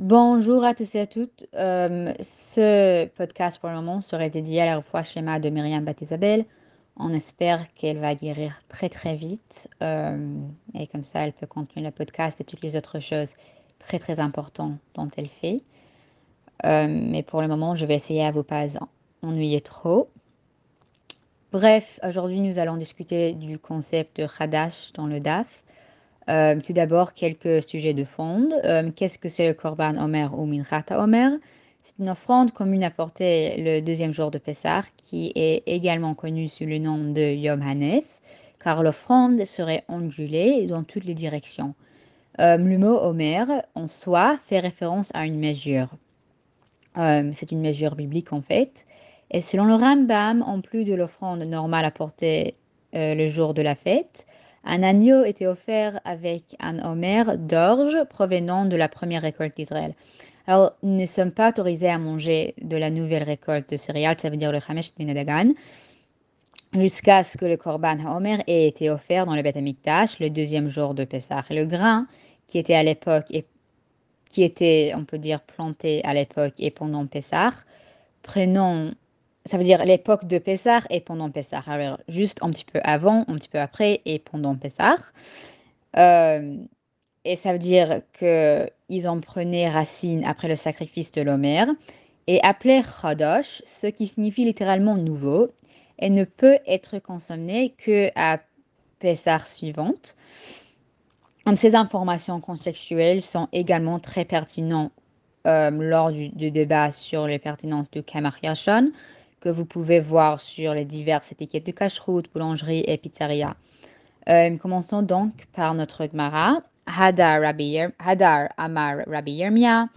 Bonjour à tous et à toutes. Euh, ce podcast pour le moment serait dédié à la fois schéma de Myriam Bat-Isabel. On espère qu'elle va guérir très très vite euh, et comme ça elle peut continuer le podcast et toutes les autres choses très très importantes dont elle fait. Euh, mais pour le moment, je vais essayer à vous pas ennuyer trop. Bref, aujourd'hui nous allons discuter du concept de Hadash dans le DAF. Euh, tout d'abord, quelques sujets de fond. Euh, qu'est-ce que c'est le Korban Omer ou Minchata Omer? C'est une offrande commune apportée le deuxième jour de Pessah, qui est également connue sous le nom de Yom Hanef, car l'offrande serait ondulée dans toutes les directions. Euh, le mot Omer, en soi, fait référence à une mesure. c'est une mesure biblique en fait. Et selon le Rambam, en plus de l'offrande normale apportée le jour de la fête, un agneau était offert avec un homer d'orge provenant de la première récolte d'Israël. Alors, nous ne sommes pas autorisés à manger de la nouvelle récolte de céréales, ça veut dire le Hamesh Benedagan, jusqu'à ce que le Korban Homer ait été offert dans le Beth Amikdash le deuxième jour de Pessah. le grain qui était à l'époque et qui était, on peut dire, planté à l'époque et pendant Pessah, prenons ça veut dire l'époque de Pessah et pendant Pessah. Alors, juste un petit peu avant, un petit peu après et pendant Pessah. Euh, et ça veut dire qu'ils en prenaient racine après le sacrifice de l'Homer et appelé Chodosh, ce qui signifie littéralement nouveau, et ne peut être consommé que à Pessah suivante. ces informations contextuelles sont également très pertinentes euh, lors du, débat sur les pertinences du Kamar Yashon, que vous pouvez voir sur les diverses étiquettes de cache-route, boulangerie et pizzeria. Euh, commençons donc par notre Gemara. Hadar, Hadar Amar Rabbi Yermia.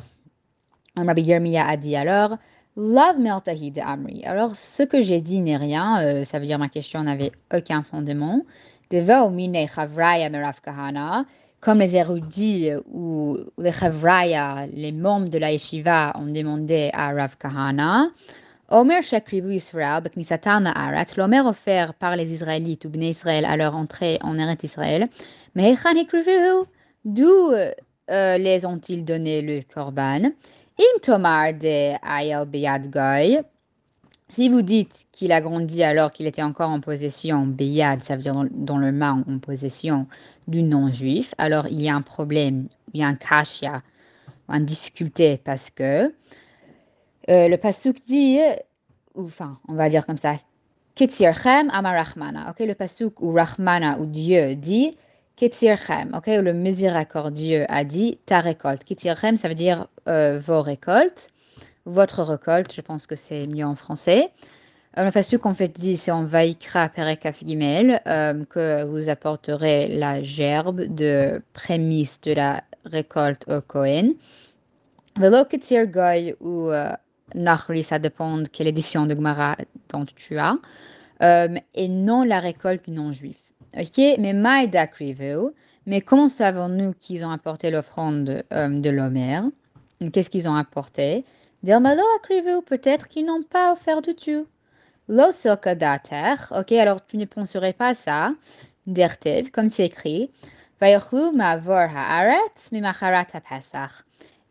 Rabbi Yermia a dit alors Love Meltahid Amri. Alors, ce que j'ai dit n'est rien, euh, ça veut dire ma question n'avait aucun fondement. Deva mine chavraya merav kahana, comme les érudits ou les chavraya, les membres de la yeshiva, ont demandé à Rav Kahana. Omer Shakrivu Israël, Arat, l'Omer offert par les Israélites ou Bnei Israël à leur entrée en Eretz Israël. Mais d'où euh, les ont-ils donné le Korban? In Tomar de Ayel Beyad Goy. Si vous dites qu'il a grandi alors qu'il était encore en possession, Beyad, ça veut dire dans, le main en possession du non-juif, alors il y a un problème, il y a un kashya, une difficulté parce que euh, le pasuk dit, enfin, on va dire comme ça, Ketzirchem amarachmana. Ok, le pasuk ou Rahmana ou Dieu dit Ketzirchem. Ok, le miséricordieux a dit ta récolte. Ketzirchem, ça veut dire euh, vos récoltes, votre récolte. Je pense que c'est mieux en français. Euh, le pasuk en fait dit c'est en Vaikra Perekaf Gimel que vous apporterez la gerbe de prémisse de la récolte au Kohen. Velo Ketzir ou Nachri, ça dépend quelle édition de Gemara dont tu as, euh, et non la récolte non-juif. Ok, mais Maïda mais comment savons-nous qu'ils ont apporté l'offrande euh, de l'Homer Qu'est-ce qu'ils ont apporté? Peut-être qu'ils n'ont pas offert du tout. Lo ok, alors tu ne penserais pas ça. Dertev, comme c'est écrit. Haaretz mimacharat pesach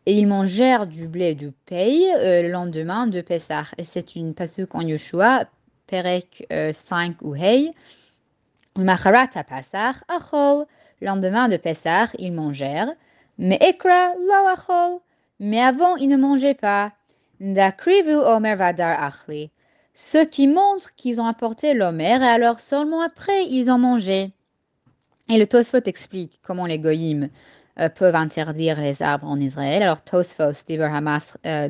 et ils mangèrent du blé du pays euh, le lendemain de Pessah. Et c'est une pasuk en Yoshua, Perek 5 euh, ou Hey. Macharat à Pessah, Achol. Le lendemain de Pessah, ils mangèrent. Mais Ekra, lo Achol. Mais avant, ils ne mangeaient pas. Dakrivu Omer Vadar Achli. Ce qui montre qu'ils ont apporté l'Omer et alors seulement après, ils ont mangé. Et le Tosfot explique comment les goyim euh, peuvent interdire les arbres en Israël. Alors, Tosfos, euh,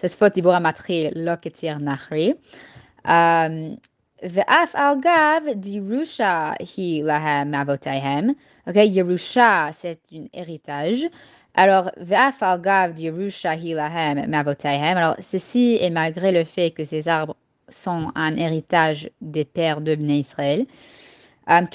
Tosfot, Dibur Amatri, Loketir. Euh, Ve'af al-gav dirusha hi lahem avotayhem. Ok, Yerusha, c'est un héritage. Alors, Ve'af al-gav dirusha hi lahem avotayhem. Alors, ceci est malgré le fait que ces arbres sont un héritage des pères de Bnei Israël. Um,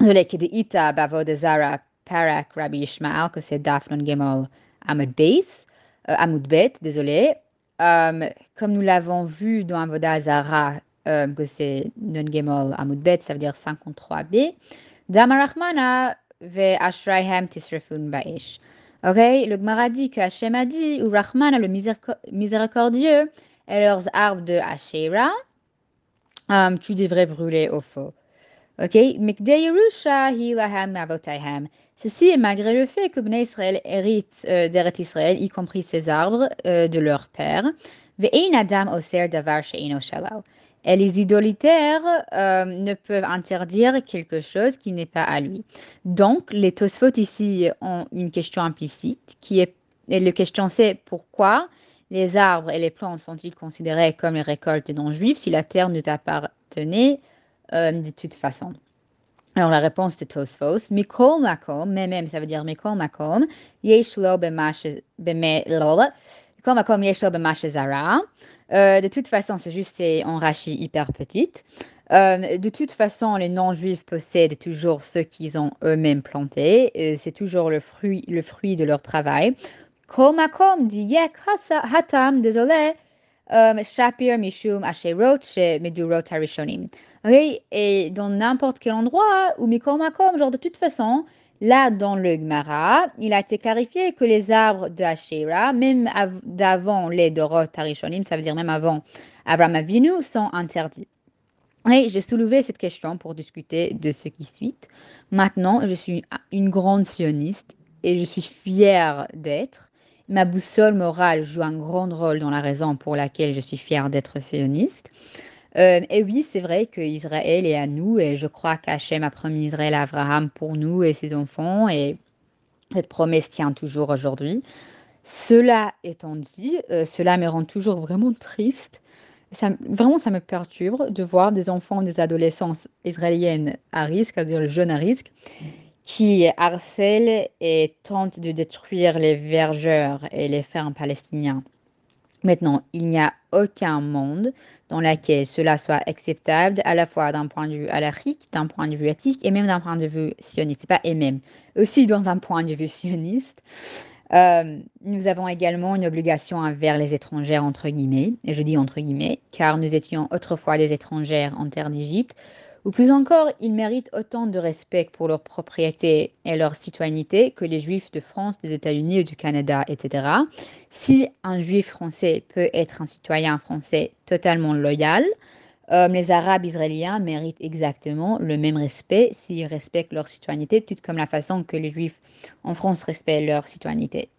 Ita Zara Parak Rabbi Ishmael, que c'est Dafnon Gemol Amud Beis, euh, Amud Bet, désolé. Um, comme nous l'avons vu dans Avodah Zara, um, que c'est Non Gemol Amud Bet, ça veut dire 53b. Damarachmana ve Ashraihem Tisrefun Ba'ish. Ok, le Gemara dit que Hachem a dit, ou Rahman, le miséricordieux, et leurs arbres de Asherah, euh, tu devrais brûler au feu. Ok, Ceci est malgré le fait que Bnei Israël hérite euh, d'Eret Israël, y compris ses arbres euh, de leur père. Et les idolitaires euh, ne peuvent interdire quelque chose qui n'est pas à lui. Donc, les Tosfot ici ont une question implicite qui est, et la question c'est pourquoi les arbres et les plantes sont-ils considérés comme les récoltes des non-juifs si la terre ne t'appartenait de toute façon alors la réponse de Tosfos, Mikol Makom, mais même ça veut dire Mikol Makom, Yeshlo Mikol Makom Yeshlo Zara. Euh, de toute façon, c'est juste en rachis hyper petite. Euh, de toute façon, les non-juifs possèdent toujours ce qu'ils ont eux-mêmes planté. C'est toujours le fruit, le fruit de leur travail. Kol Makom dit Yek Hatam, désolé, euh, Shapir Mishum Asherot, Medurot Harishonim. Et dans n'importe quel endroit, ou Mikomakom, genre de toute façon, là dans le Gemara, il a été clarifié que les arbres de Asherah, même d'avant les Dorot Tarishonim, ça veut dire même avant Abraham Avinu, sont interdits. Et j'ai soulevé cette question pour discuter de ce qui suit. Maintenant, je suis une grande sioniste et je suis fière d'être. Ma boussole morale joue un grand rôle dans la raison pour laquelle je suis fière d'être sioniste. Euh, et oui, c'est vrai qu'Israël est à nous et je crois qu'Hachem a promis Israël à Abraham pour nous et ses enfants et cette promesse tient toujours aujourd'hui. Cela étant dit, euh, cela me rend toujours vraiment triste. Vraiment, ça me perturbe de voir des enfants, des adolescents israéliennes à risque, c'est-à-dire les jeunes à risque, qui harcèlent et tentent de détruire les vergeurs et les fermes palestiniens. Maintenant, il n'y a aucun monde dans lequel cela soit acceptable, à la fois d'un point de vue alarique, d'un point de vue éthique et même d'un point de vue sioniste. Pas et même, aussi dans un point de vue sioniste. Euh, nous avons également une obligation envers les étrangères, entre guillemets, et je dis entre guillemets, car nous étions autrefois des étrangères en terre d'Égypte, ou plus encore, ils méritent autant de respect pour leur propriété et leur citoyenneté que les juifs de France, des États-Unis ou du Canada, etc. Si un juif français peut être un citoyen français totalement loyal, euh, les Arabes israéliens méritent exactement le même respect s'ils respectent leur citoyenneté, tout comme la façon que les Juifs en France respectent leur citoyenneté.